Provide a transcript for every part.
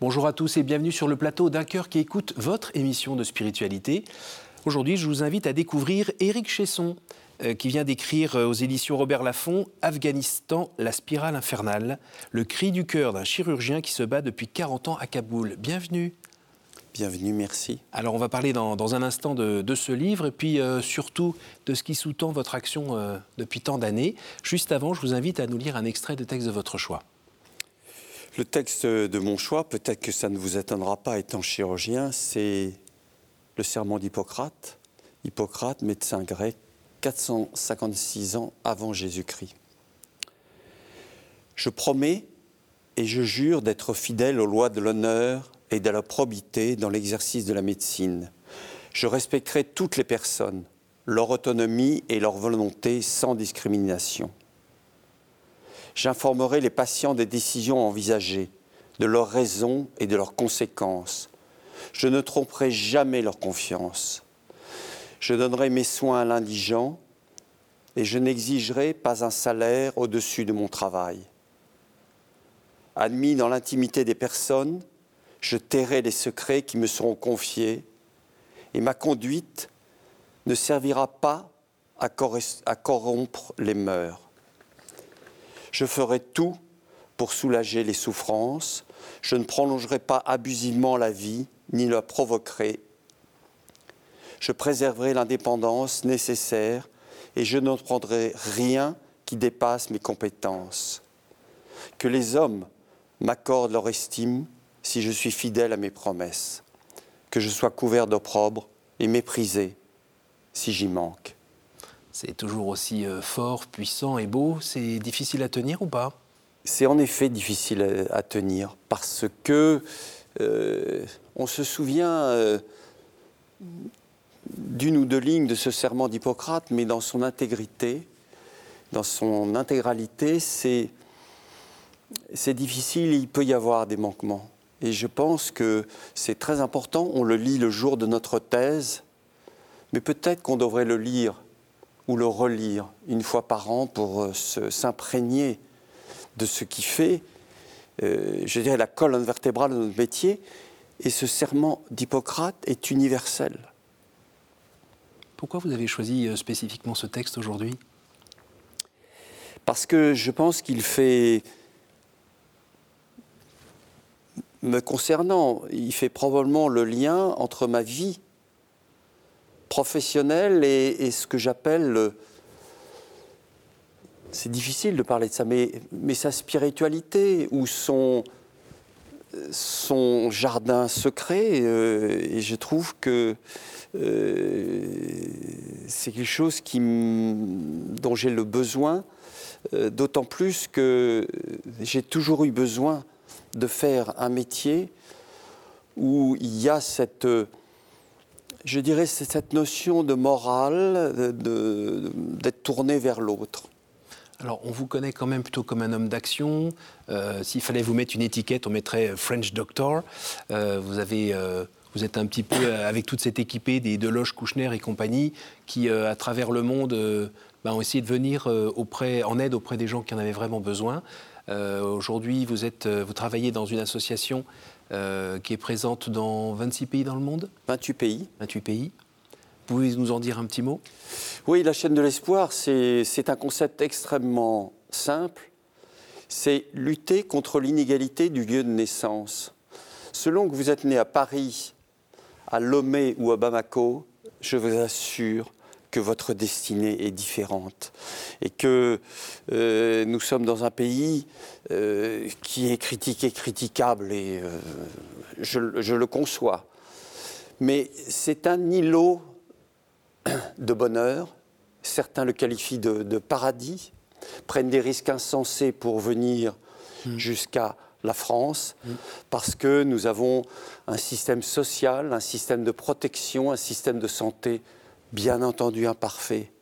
Bonjour à tous et bienvenue sur le plateau d'un cœur qui écoute votre émission de spiritualité. Aujourd'hui, je vous invite à découvrir Éric Chesson, euh, qui vient d'écrire euh, aux éditions Robert Laffont Afghanistan, la spirale infernale, le cri du cœur d'un chirurgien qui se bat depuis 40 ans à Kaboul. Bienvenue. Bienvenue, merci. Alors on va parler dans, un instant de, ce livre et puis euh, surtout de ce qui sous-tend votre action depuis tant d'années. Juste avant, je vous invite à nous lire un extrait de texte de votre choix. Le texte de mon choix, peut-être que ça ne vous étonnera pas étant chirurgien, c'est le serment d'Hippocrate. Hippocrate, médecin grec, 456 ans avant Jésus-Christ. Je promets et je jure d'être fidèle aux lois de l'honneur et de la probité dans l'exercice de la médecine. Je respecterai toutes les personnes, leur autonomie et leur volonté sans discrimination. J'informerai les patients des décisions envisagées, de leurs raisons et de leurs conséquences. Je ne tromperai jamais leur confiance. Je donnerai mes soins à l'indigent et je n'exigerai pas un salaire au-dessus de mon travail. Admis dans l'intimité des personnes, je tairai les secrets qui me seront confiés et ma conduite ne servira pas à, corrompre les mœurs. Je ferai tout pour soulager les souffrances. Je ne prolongerai pas abusivement la vie, ni la provoquerai. Je préserverai l'indépendance nécessaire et je ne prendrai rien qui dépasse mes compétences. Que les hommes m'accordent leur estime si je suis fidèle à mes promesses. Que je sois couvert d'opprobre et méprisé si j'y manque. C'est toujours aussi euh, fort, puissant et beau. C'est difficile à tenir ou pas? C'est en effet difficile à, tenir parce que euh, on se souvient euh, d'une ou deux lignes de ce serment d'Hippocrate, mais dans son intégrité, dans son intégralité, c'est c'est difficile, il peut y avoir des manquements. Et je pense que c'est très important, on le lit le jour de notre thèse, mais peut-être qu'on devrait le lire ou le relire une fois par an pour euh, s'imprégner de ce qui fait, euh, je dirais, la colonne vertébrale de notre métier. Et ce serment d'Hippocrate est universel. Pourquoi vous avez choisi euh, spécifiquement ce texte aujourd'hui? Parce que je pense qu'il fait, me concernant, il fait probablement le lien entre ma vie professionnel et, ce que j'appelle, c'est difficile de parler de ça, mais, mais sa spiritualité ou son, son jardin secret. Euh, et je trouve que euh, c'est quelque chose qui, dont j'ai le besoin, euh, d'autant plus que j'ai toujours eu besoin de faire un métier où il y a cette je dirais, c'est cette notion de morale, d'être tourné vers l'autre. Alors, on vous connaît quand même plutôt comme un homme d'action. Euh, s'il fallait vous mettre une étiquette, on mettrait French Doctor. Euh. Euh, vous êtes un petit peu avec toute cette équipée des Deloche, Kouchner et compagnie qui, à travers le monde, ben, ont essayé de venir en aide auprès des gens qui en avaient vraiment besoin. Aujourd'hui, vous travaillez dans une association euh, qui est présente dans 26 pays dans le monde 28 pays. 28 pays. Pouvez-vous nous en dire un petit mot? Oui, la chaîne de l'espoir, c'est un concept extrêmement simple. C'est lutter contre l'inégalité du lieu de naissance. Selon que vous êtes né à Paris, à Lomé ou à Bamako, je vous assure que votre destinée est différente et que euh, nous sommes dans un pays euh, qui est critiqué, critiquable et euh, je, le conçois. Mais c'est un îlot de bonheur. Certains le qualifient de, paradis, prennent des risques insensés pour venir mmh. jusqu'à la France, mmh. parce que nous avons un système social, un système de protection, un système de santé bien entendu imparfait,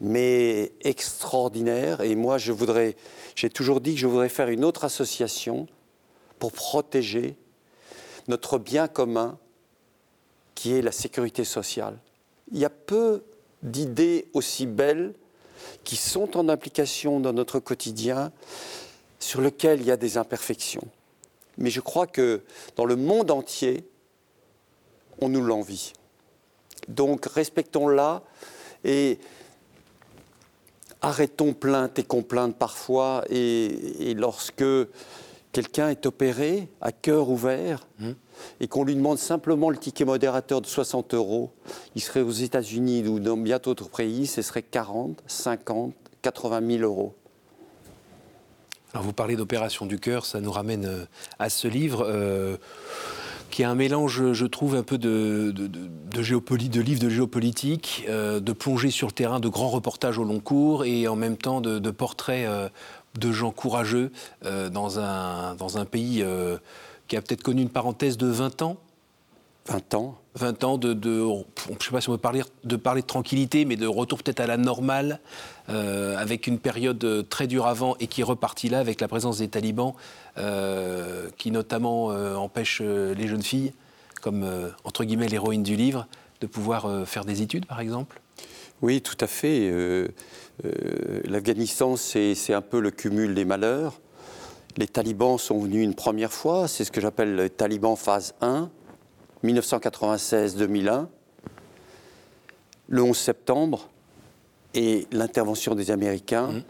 mais extraordinaire. Et moi, je voudrais, j'ai toujours dit que je voudrais faire une autre association pour protéger notre bien commun, qui est la sécurité sociale. Il y a peu d'idées aussi belles qui sont en application dans notre quotidien, sur lesquelles il y a des imperfections. mais je crois que dans le monde entier, on nous l'envie. Donc respectons-la et arrêtons plainte et complainte parfois. Et, lorsque quelqu'un est opéré à cœur ouvert mmh. et qu'on lui demande simplement le ticket modérateur de 60 euros, il serait aux États-Unis ou dans bien d'autres pays, ce serait 40, 50, 80 000 euros. Alors vous parlez d'opération du cœur, ça nous ramène euh, à ce livre. Euh, qui est un mélange, je trouve, un peu de, de, livres de géopolitique, euh, de plongée sur le terrain, de grands reportages au long cours et en même temps de, portraits de gens courageux dans, un, dans un pays qui a peut-être connu une parenthèse de 20 ans 20 ans 20 ans de, je ne sais pas si on peut parler de, parler de tranquillité, mais de retour peut-être à la normale, euh, avec une période euh, très dure avant et qui est repartie là avec la présence des talibans, euh, qui notamment empêchent les jeunes filles, comme entre guillemets l'héroïne du livre, de pouvoir faire des études, par exemple Oui, tout à fait. L'Afghanistan, c'est un peu le cumul des malheurs. Les talibans sont venus une première fois, c'est ce que j'appelle le taliban phase 1 1996-2001, le 11 septembre et l'intervention des Américains, mmh.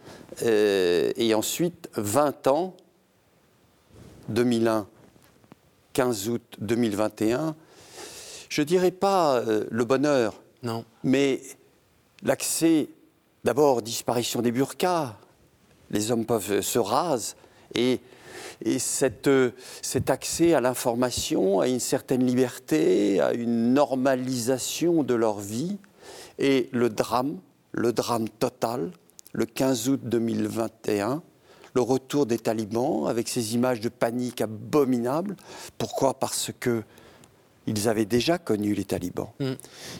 euh, et ensuite 20 ans, 2001, 15 août 2021, je dirais pas euh, le bonheur, non. mais l'accès, d'abord disparition des burqas, les hommes peuvent se raser, et et cette, euh, cet accès à l'information, à une certaine liberté, à une normalisation de leur vie. Et le drame, le drame total, le 15 août 2021, le retour des talibans avec ces images de panique abominables. Pourquoi? Parce que ils avaient déjà connu les talibans. Mm.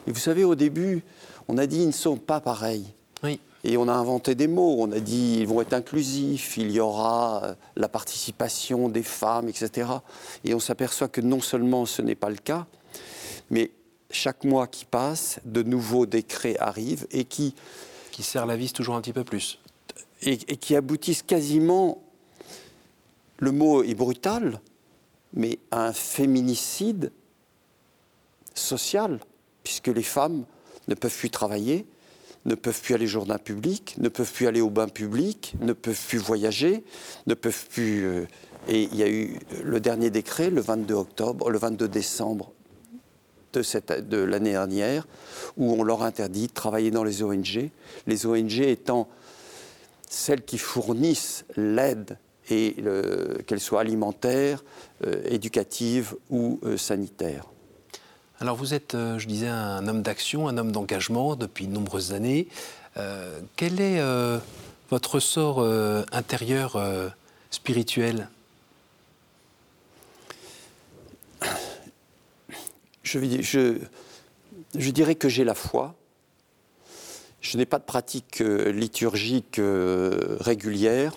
Et vous savez, au début, on a dit ils ne sont pas pareils. Oui. Et on a inventé des mots, on a dit ils vont être inclusifs, il y aura euh, la participation des femmes, etc. Et on s'aperçoit que non seulement ce n'est pas le cas, mais chaque mois qui passe, de nouveaux décrets arrivent et qui... Qui serrent la vis toujours un petit peu plus. Et, et qui aboutissent quasiment, le mot est brutal, mais à un féminicide social, puisque les femmes ne peuvent plus travailler, ne peuvent plus aller au journal public, ne peuvent plus aller au bain public, ne peuvent plus voyager, ne peuvent plus. Euh, et il y a eu le dernier décret le 22 octobre, le 22 décembre de l'année dernière, où on leur interdit de travailler dans les ONG. Les ONG étant celles qui fournissent l'aide et qu'elle soit alimentaire, euh, éducative ou euh, sanitaire. Alors vous êtes, euh, je disais, un homme d'action, un homme d'engagement depuis de nombreuses années. Euh, quel est euh, votre sort intérieur spirituel? Je, dirais que j'ai la foi. Je n'ai pas de pratique liturgique régulière,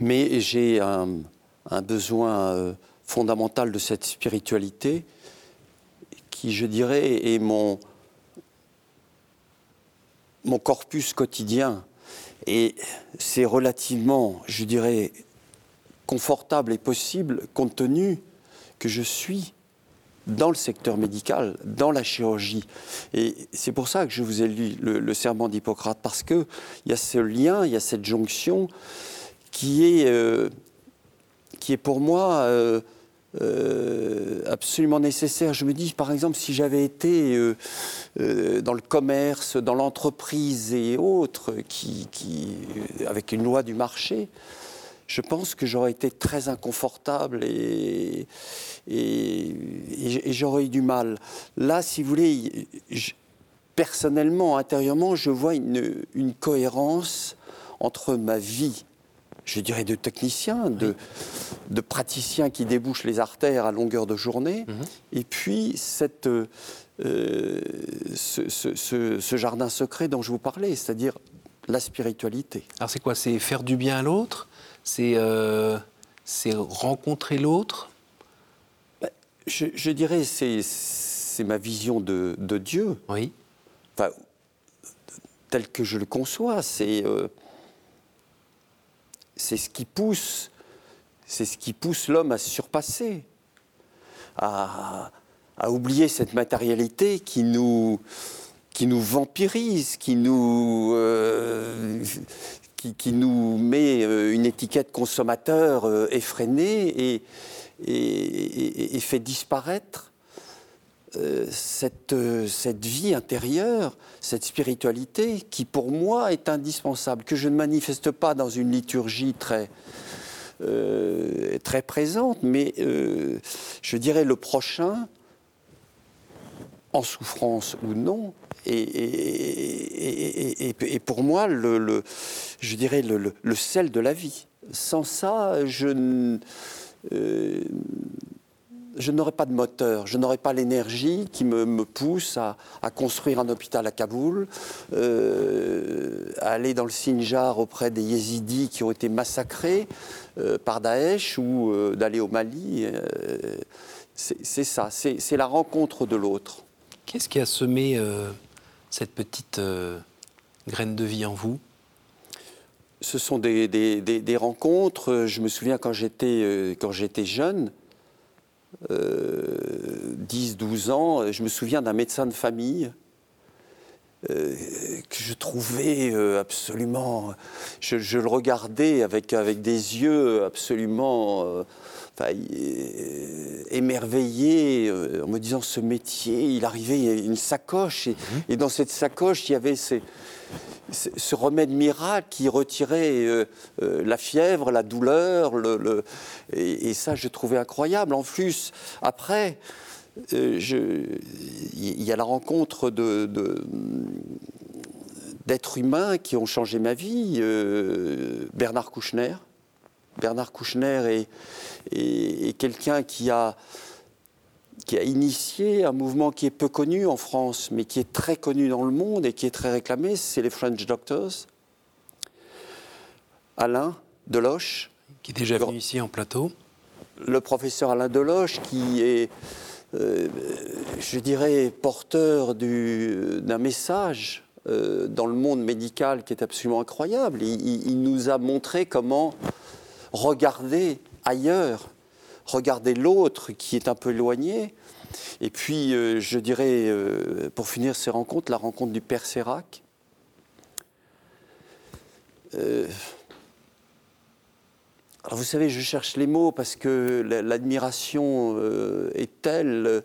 mais j'ai un, besoin fondamentale de cette spiritualité qui, je dirais, est mon, corpus quotidien. Et c'est relativement, je dirais, confortable et possible compte tenu que je suis dans le secteur médical, dans la chirurgie. Et c'est pour ça que je vous ai lu le, serment d'Hippocrate, parce qu'il y a ce lien, il y a cette jonction qui est, euh, qui est pour moi euh, euh, absolument nécessaire. Je me dis, par exemple, si j'avais été euh, euh, dans le commerce, dans l'entreprise et autres, qui, avec une loi du marché, je pense que j'aurais été très inconfortable et, j'aurais eu du mal. Là, si vous voulez, personnellement, intérieurement, je vois une cohérence entre ma vie je dirais, de techniciens, de, de, praticiens qui débouchent les artères à longueur de journée, mhm. et puis cette, euh, ce, ce, jardin secret dont je vous parlais, c'est-à-dire la spiritualité. Alors c'est quoi? C'est faire du bien à l'autre? C'est euh, rencontrer l'autre? Ben, je, je, dirais c'est c'est ma vision de, de, Dieu. Oui. Enfin, tel que je le conçois, c'est... Euh, c'est ce qui pousse, l'homme à se surpasser, à, oublier cette matérialité qui nous, vampirise, qui nous, euh, met euh, une étiquette consommateur euh, effrénée et, fait disparaître cette, cette vie intérieure, cette spiritualité qui pour moi est indispensable, que je ne manifeste pas dans une liturgie très, très présente, mais je dirais le prochain, en souffrance ou non, et, pour moi, le, je dirais le, sel de la vie. Sans ça, je, euh, je n'aurais pas de moteur, je n'aurais pas l'énergie qui me, pousse à, construire un hôpital à Kaboul, euh, à aller dans le Sinjar auprès des yézidis qui ont été massacrés euh, par Daesh ou d'aller au Mali. c'est ça, c'est la rencontre de l'autre. Qu'est-ce qui a semé cette petite euh, graine de vie en vous? Ce sont des, rencontres. Je me souviens quand j'étais, euh, quand j'étais jeune, 10-12 euh, ans, je me souviens d'un médecin de famille que je trouvais absolument. Je, le regardais avec, avec des yeux absolument émerveillé euh, en me disant ce métier, il arrivait, il y avait une sacoche, et, mhm. dans cette sacoche, il y avait ce remède miracle qui retirait euh, euh, la fièvre, la douleur, le, et, ça, je trouvais incroyable. En plus, après, il y a la rencontre de, d'êtres humains qui ont changé ma vie. Bernard Kouchner. Bernard Kouchner est, quelqu'un qui a, qui a initié un mouvement qui est peu connu en France, mais qui est très connu dans le monde et qui est très réclamé, c'est les French Doctors. Alain Deloche. Qui est déjà venu ici en plateau. Le professeur Alain Deloche, qui est, euh, je dirais, porteur d'un message euh, dans le monde médical qui est absolument incroyable. il nous a montré comment regarder ailleurs, regarder l'autre qui est un peu éloigné. Et puis, euh, je dirais, euh, pour finir ces rencontres, la rencontre du Père Sérac. Euh, alors vous savez, je cherche les mots parce que l'admiration est telle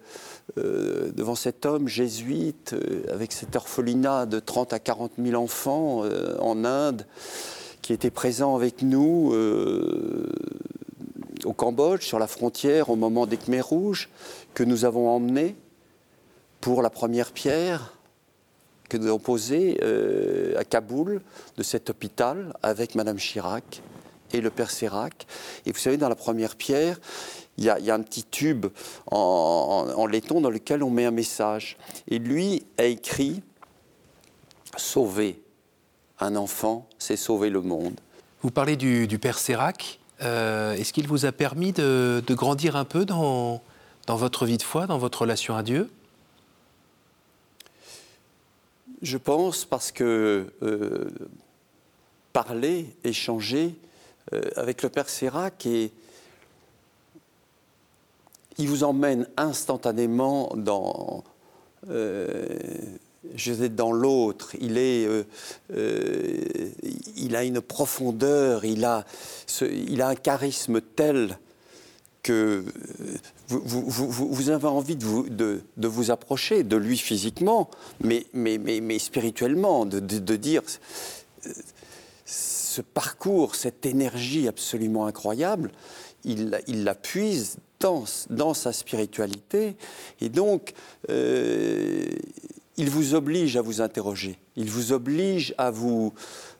devant cet homme jésuite, avec cet orphelinat de 30 à 40 000 enfants en Inde, qui était présent avec nous euh, au Cambodge, sur la frontière, au moment des Khmers rouges, que nous avons emmené pour la première pierre que nous avons posée euh, à Kaboul de cet hôpital avec Madame Chirac et le Père Sérac. Et vous savez, dans la première pierre, il y, a, un petit tube en, laiton dans lequel on met un message. Et lui a écrit Sauver un enfant, c'est sauver le monde. Vous parlez du, Père Sérac. Euh, est-ce qu'il vous a permis de, grandir un peu dans, dans votre vie de foi, dans votre relation à Dieu? Je pense parce que euh, parler, échanger euh, avec le Père Sérac, et, il vous emmène instantanément dans vais dans l'autre, il, est, euh, euh, il a une profondeur, il a, il a un charisme tel que vous, vous, avez envie de vous, de, vous, approcher de lui physiquement, mais, mais, mais, mais spirituellement, de, dire ce parcours, cette énergie absolument incroyable, il, la puise dans, dans, sa spiritualité. Et donc, euh, il vous oblige à vous interroger, il vous oblige à vous,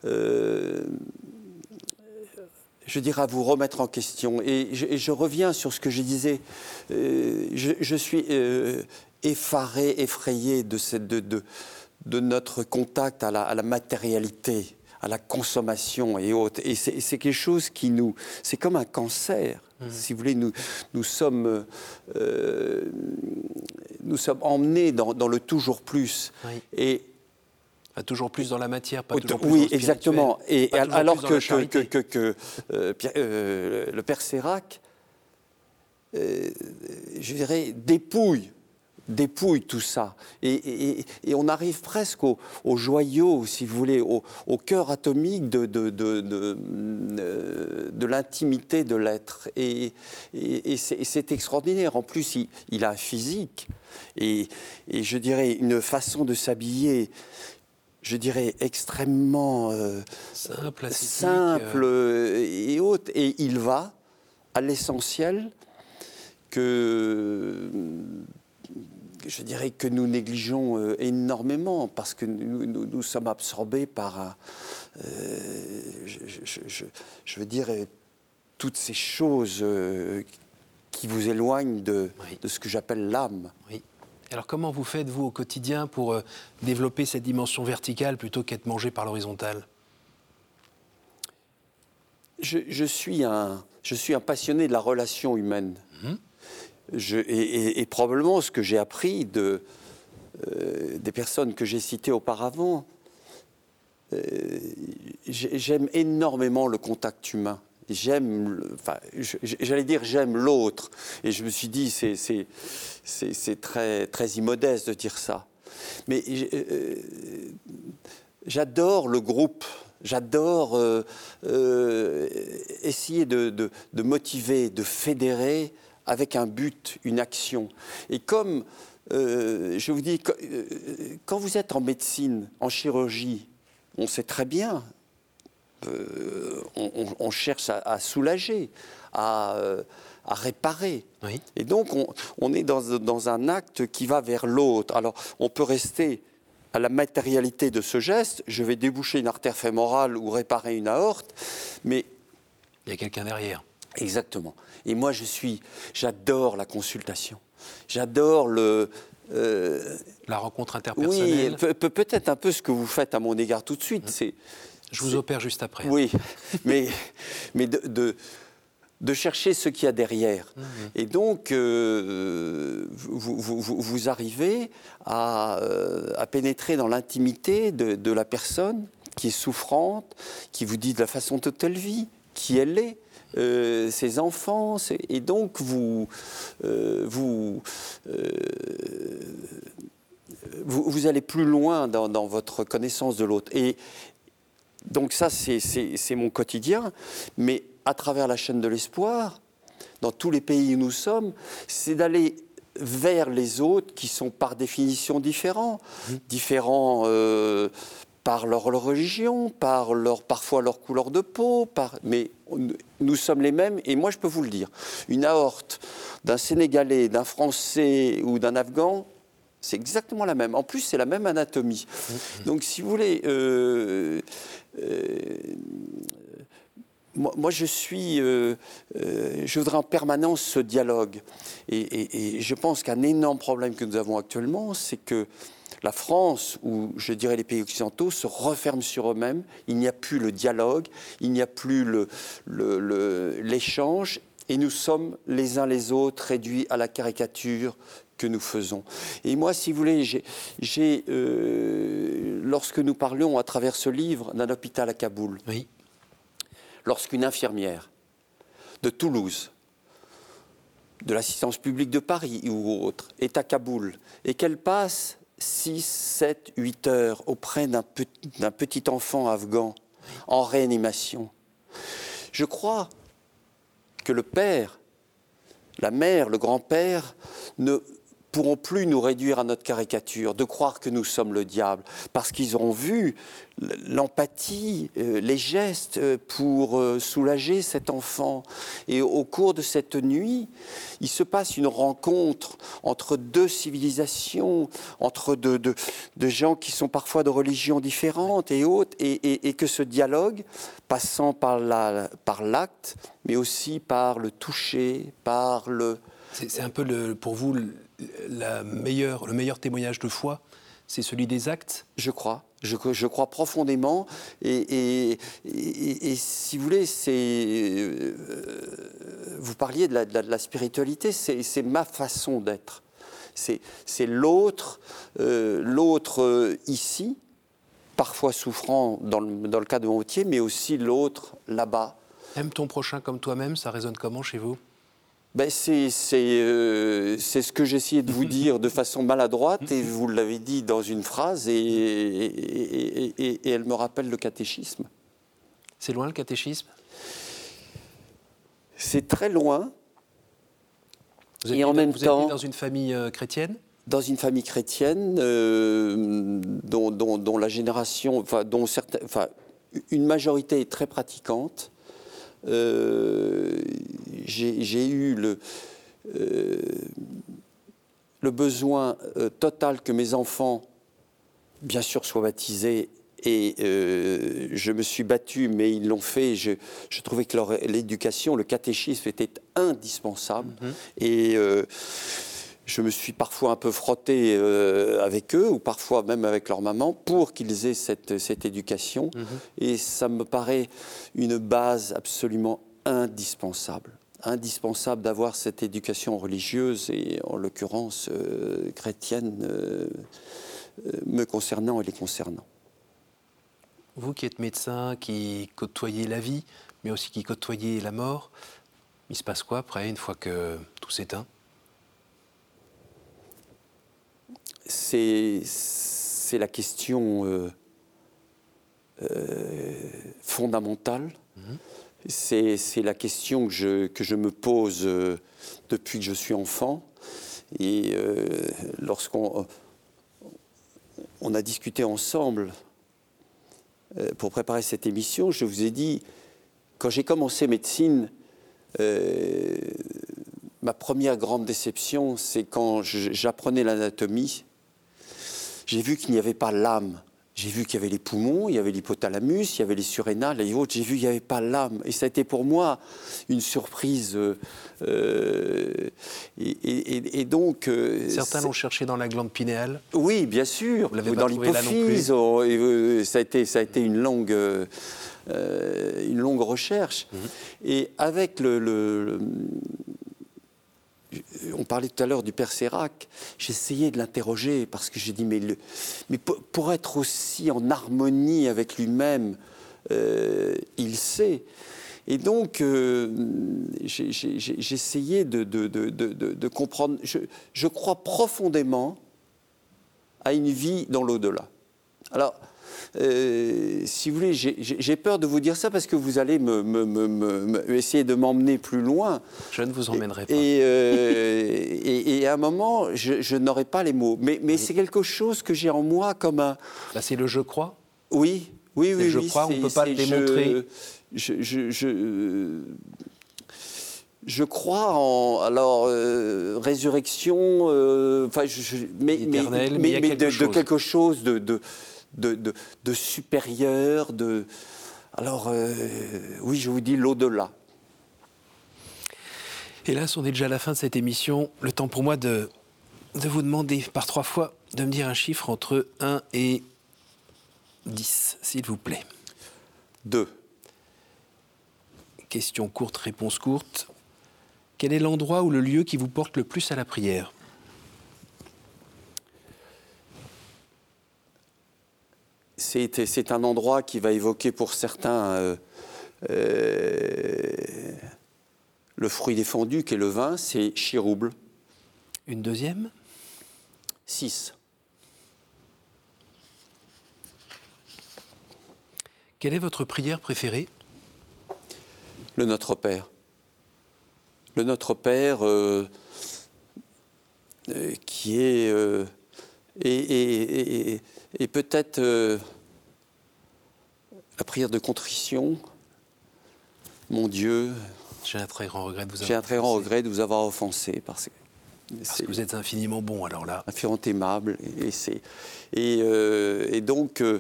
euh, je dirais, à vous remettre en question. Et je, reviens sur ce que je disais. Euh, je, suis euh, effaré, effrayé de, cette, de, de, notre contact à la, à la matérialité à la consommation et autres. Et c'est quelque chose qui nous... C'est comme un cancer. Mmh. Si vous voulez, nous, nous sommes... Euh, nous sommes emmenés dans, le toujours plus. Et Pas toujours plus dans la matière, pas Oui, toujours plus oui, dans exactement. Et pas alors que, la que, charité. que- que, euh, Pierre- euh, le père Sérac, euh, je dirais, dépouille, dépouille tout ça. Et, et- et on arrive presque au, au joyau, si vous voulez, au, au cœur atomique de, de, de, de, l'intimité de l'être. Et, et- et c'est extraordinaire. En plus, il, il a un physique et, et je dirais une façon de s'habiller. Je dirais extrêmement euh, Simple, simple euh, et haute. Et il va à l'essentiel que je dirais que nous négligeons euh, énormément parce que nous, nous- nous sommes absorbés par, un, je, je- je- je veux dire, euh, toutes ces choses euh, qui vous éloignent de, Oui. de ce que j'appelle l'âme. Oui. Alors comment vous faites, vous, au quotidien, pour euh, développer cette dimension verticale plutôt qu'être mangé par l'horizontale? Je, je suis un, je suis un passionné de la relation humaine. Je- et, et- et probablement ce que j'ai appris de, euh, des personnes que j'ai citées auparavant, euh, j'aime énormément le contact humain. J'aime, enfin, j'allais dire j'aime l'autre. Et je me suis dit, c'est, très, très immodeste de dire ça. Mais euh, j'adore le groupe. J'adore euh, euh, essayer de, motiver, de fédérer avec un but, une action. Et comme euh, je vous dis, euh, quand vous êtes en médecine, en chirurgie, on sait très bien, euh, on, cherche à, à soulager, à, euh, à réparer. Oui. Et donc, on, on est dans, dans un acte qui va vers l'autre. Alors, on peut rester à la matérialité de ce geste, je vais déboucher une artère fémorale ou réparer une aorte, mais Il y a quelqu'un derrière. exactement. Et moi, je suis, j'adore la consultation. J'adore le. Euh, La rencontre oui, interpersonnelle. pe- pe- peut-être un peu ce que vous faites à mon égard tout de suite. C'est Je vous opère juste après. oui, mais, mais de, de, de chercher ce qu'il y a derrière. Mmh. Et donc, euh, vous, vous- vous- vous arrivez à, euh, à pénétrer dans l'intimité de, de la personne qui est souffrante, qui vous dit de la façon dont elle vit, qui elle est. euh, ses enfants, c'est- et donc vous, euh, vous, euh, vous, vous allez plus loin dans, dans votre connaissance de l'autre. Et, donc ça, c'est- mon quotidien. Mais à travers la chaîne de l'espoir, dans tous les pays où nous sommes, c'est d'aller vers les autres qui sont par définition différents. Différents euh, par leur, religion, par leur, parfois leur couleur de peau, par, mais nous sommes les mêmes. Et moi, je peux vous le dire, une aorte d'un Sénégalais, d'un Français ou d'un Afghan, c'est exactement la même. En plus, c'est la même anatomie. Donc, si vous voulez, euh, euh, moi, je suis, euh, je voudrais en permanence ce dialogue. Et je pense qu'un énorme problème que nous avons actuellement, c'est que la France, ou je dirais les pays occidentaux, se referment sur eux-mêmes. Il n'y a plus le dialogue, il n'y a plus le- le- le- l'échange, et nous sommes les uns les autres réduits à la caricature que nous faisons. Et moi, si vous voulez, j'ai, j'ai, euh, lorsque nous parlions à travers ce livre d'un hôpital à Kaboul, Oui. lorsqu'une infirmière de Toulouse, de l'assistance publique de Paris ou autre, est à Kaboul et qu'elle passe 6, 7, 8 heures auprès d'un pe- d'un petit enfant afghan en réanimation, je crois que le père, la mère, le grand-père ne pourront plus nous réduire à notre caricature, de croire que nous sommes le diable, parce qu'ils auront vu l'empathie, euh, les gestes euh, pour euh, soulager cet enfant. Et au cours de cette nuit, il se passe une rencontre entre deux civilisations, entre deux, gens qui sont parfois de religions différentes et autres, et, que ce dialogue, passant par l'acte, mais aussi par le toucher, par le... C'est un peu le- pour vous le, la meilleure, le meilleur témoignage de foi, c'est celui des actes? Je crois. Je, je crois profondément. Et, et- et- et si vous voulez, c'est. euh, vous parliez de la, de la- de la spiritualité, c'est ma façon d'être. C'est c'est l'autre, euh, l'autre euh, ici, parfois souffrant dans le, dans le cas de mon métier, mais aussi l'autre là-bas. Aime ton prochain comme toi-même, ça résonne comment chez vous? Ben c'est euh, c'est ce que j'essayais de vous dire de façon maladroite et vous l'avez dit dans une phrase et, et, et, et, elle me rappelle le catéchisme. C'est loin le catéchisme? C'est très loin. Vous êtes, et en même vous temps, êtes dans une famille chrétienne? dans une famille chrétienne euh, dont, dont, dont, la génération, enfin, dont certains, enfin, une majorité est très pratiquante. Euh, j'ai eu le, euh, le besoin euh, total que mes enfants, bien sûr, soient baptisés et euh, je me suis battu, mais ils l'ont fait. Je, je, trouvais que l'éducation, le catéchisme était indispensable. Mm -hmm. Et je me suis parfois un peu frotté euh, avec eux, ou parfois même avec leur maman, pour qu'ils aient cette, cette éducation. -hmm. Et ça me paraît une base absolument indispensable. Indispensable d'avoir cette éducation religieuse, et en l'occurrence euh, chrétienne, euh, me concernant et les concernant. Vous qui êtes médecin, qui côtoyez la vie, mais aussi qui côtoyez la mort, il se passe quoi après, une fois que tout s'éteint? C'est la question euh, euh, fondamentale. -hmm. C'est la question que je, me pose euh, depuis que je suis enfant. Et lorsqu'on on a discuté ensemble pour préparer cette émission, je vous ai dit, quand j'ai commencé médecine, ma première grande déception, c'est quand j'apprenais l'anatomie j'ai vu qu'il n'y avait pas l'âme. J'ai vu qu'il y avait les poumons, il y avait l'hypothalamus, il y avait les surrénales et autres. J'ai vu qu'il n'y avait pas l'âme. Et ça a été pour moi une surprise. Euh, et, et, et, donc. Euh, Certains l'ont cherché dans la glande pinéale Oui, bien sûr. Dans l'hypophyse. Oh, ça, a été, ça a été une longue. Euh, une longue recherche. Mm -hmm. Et avec le, le on parlait tout à l'heure du père Sérac, j'essayais de l'interroger parce que j'ai dit, mais, pour être aussi en harmonie avec lui-même, euh, il sait. Et donc, euh, j'essayais de, de, de, de, comprendre. Je, je, crois profondément à une vie dans l'au-delà. Alors, euh, si vous voulez, j'ai peur de vous dire ça parce que vous allez me, me, me, essayer de m'emmener plus loin. Je ne vous emmènerai pas. Et, euh, et, et, à un moment, je, je n'aurai pas les mots. Mais, mais oui. c'est quelque chose que j'ai en moi comme un. Bah, c'est le je crois Oui, oui, oui. Je crois, on ne peut pas le démontrer. Je, je, je je crois en alors euh, résurrection, enfin, mais, mais, mais, mais, mais quelque de, quelque chose de, de, de, de, de supérieur, de... Alors, euh, oui, je vous dis l'au-delà. Hélas, on est déjà à la fin de cette émission. Le temps pour moi de, de vous demander par trois fois de me dire un chiffre entre 1 et 10, s'il vous plaît. 2. Question courte, réponse courte. Quel est l'endroit ou le lieu qui vous porte le plus à la prière? C'est un endroit qui va évoquer pour certains euh, euh, le fruit défendu qui est le vin, c'est Chirouble. Une deuxième? 6. Quelle est votre prière préférée? Le Notre Père. Le Notre Père euh, qui est et, et, et, et peut-être euh, la prière de contrition. Mon Dieu, j'ai un très grand regret de vous avoir j'ai un très grand regret de vous avoir offensé parce que parce que vous êtes infiniment bon alors là. Infiniment aimable et, c'est et, euh, et, donc euh,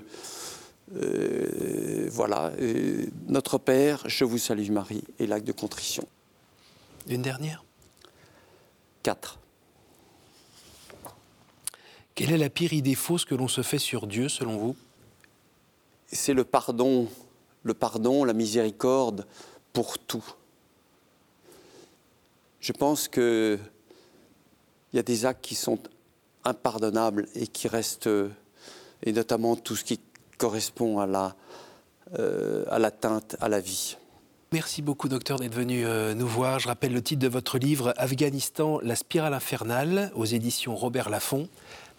voilà notre Père, je vous salue Marie et l'acte de contrition. Une dernière? Quatre. Quelle est la pire idée fausse que l'on se fait sur Dieu, selon vous? C'est le pardon, le pardon, la miséricorde pour tout. Je pense que il y a des actes qui sont impardonnables et qui restent, et notamment tout ce qui correspond à la, euh, à l'atteinte à la vie. Merci beaucoup, docteur, d'être venu euh, nous voir. Je rappelle le titre de votre livre Afghanistan, la spirale infernale, aux éditions Robert Laffont.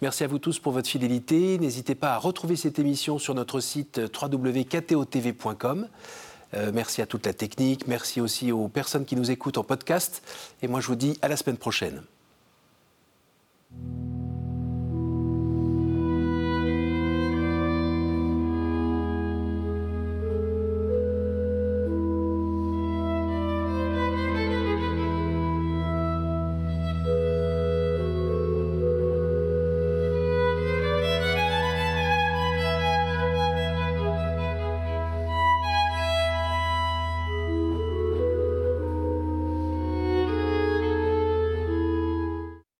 Merci à vous tous pour votre fidélité. N'hésitez pas à retrouver cette émission sur notre site euh, www.ktotv.com. Euh, merci à toute la technique, merci aussi aux personnes qui nous écoutent en podcast. Et moi, je vous dis à la semaine prochaine.